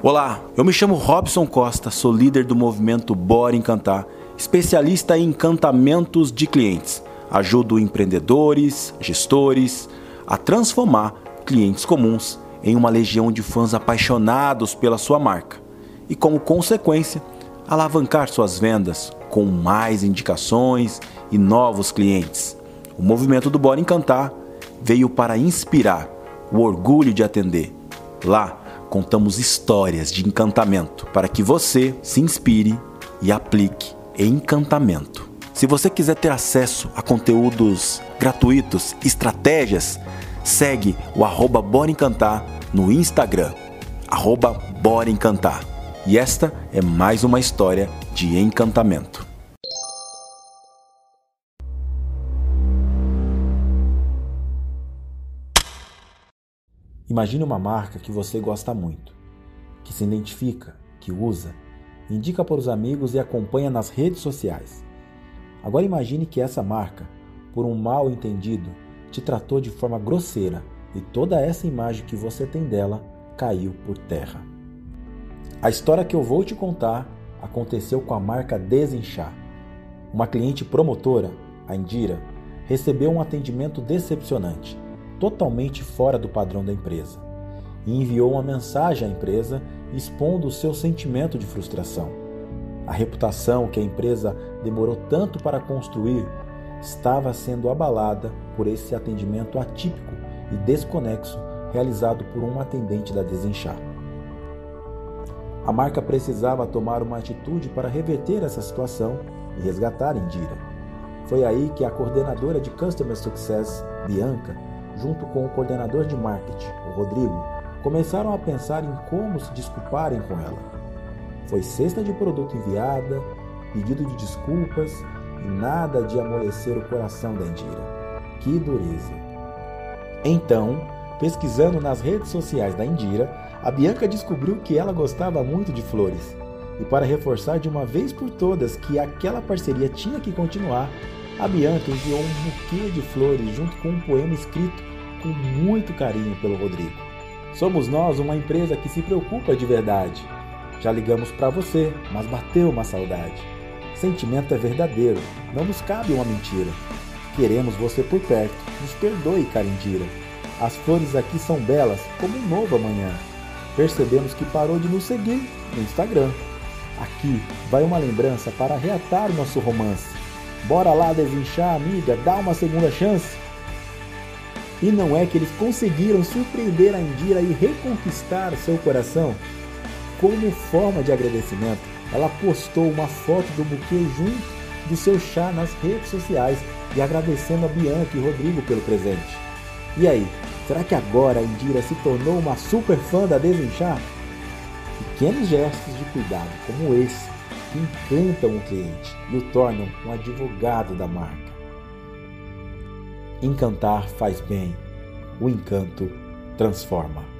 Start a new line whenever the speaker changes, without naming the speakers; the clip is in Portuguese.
Olá, eu me chamo Robson Costa, sou líder do movimento Bora Encantar, especialista em encantamentos de clientes. Ajudo empreendedores, gestores a transformar clientes comuns em uma legião de fãs apaixonados pela sua marca e, como consequência, alavancar suas vendas com mais indicações e novos clientes. O movimento do Bora Encantar veio para inspirar o orgulho de atender. Lá, contamos histórias de encantamento para que você se inspire e aplique encantamento. Se você quiser ter acesso a conteúdos gratuitos, estratégias, segue o arroba Bora Encantar no Instagram, arroba Bora Encantar. E esta é mais uma história de encantamento. Imagine uma marca que você gosta muito, que se identifica, que usa, indica para os amigos e acompanha nas redes sociais. Agora imagine que essa marca, por um mal entendido, te tratou de forma grosseira e toda essa imagem que você tem dela caiu por terra. A história que eu vou te contar aconteceu com a marca Desinchar. Uma cliente promotora, a Indira, recebeu um atendimento decepcionante totalmente fora do padrão da empresa, e enviou uma mensagem à empresa expondo o seu sentimento de frustração. A reputação que a empresa demorou tanto para construir estava sendo abalada por esse atendimento atípico e desconexo realizado por um atendente da Desenchar. A marca precisava tomar uma atitude para reverter essa situação e resgatar Indira. Foi aí que a coordenadora de Customer Success, Bianca, junto com o coordenador de marketing, o Rodrigo, começaram a pensar em como se desculparem com ela. Foi cesta de produto enviada, pedido de desculpas e nada de amolecer o coração da Indira. Que dureza! Então, pesquisando nas redes sociais da Indira, a Bianca descobriu que ela gostava muito de flores. E para reforçar de uma vez por todas que aquela parceria tinha que continuar, a Bianca enviou um buquê de flores junto com um poema escrito com muito carinho pelo Rodrigo. Somos nós uma empresa que se preocupa de verdade. Já ligamos para você, mas bateu uma saudade. Sentimento é verdadeiro, não nos cabe uma mentira. Queremos você por perto, nos perdoe, Carindira. As flores aqui são belas como um novo amanhã. Percebemos que parou de nos seguir no Instagram. Aqui vai uma lembrança para reatar nosso romance. Bora lá desinchar, amiga, dá uma segunda chance. E não é que eles conseguiram surpreender a Indira e reconquistar seu coração? Como forma de agradecimento, ela postou uma foto do buquê junto do seu chá nas redes sociais e agradecendo a Bianca e Rodrigo pelo presente. E aí, será que agora a Indira se tornou uma super fã da Desenchar? Pequenos gestos de cuidado como esse que encantam o cliente e o tornam um advogado da marca. Encantar faz bem, o encanto transforma.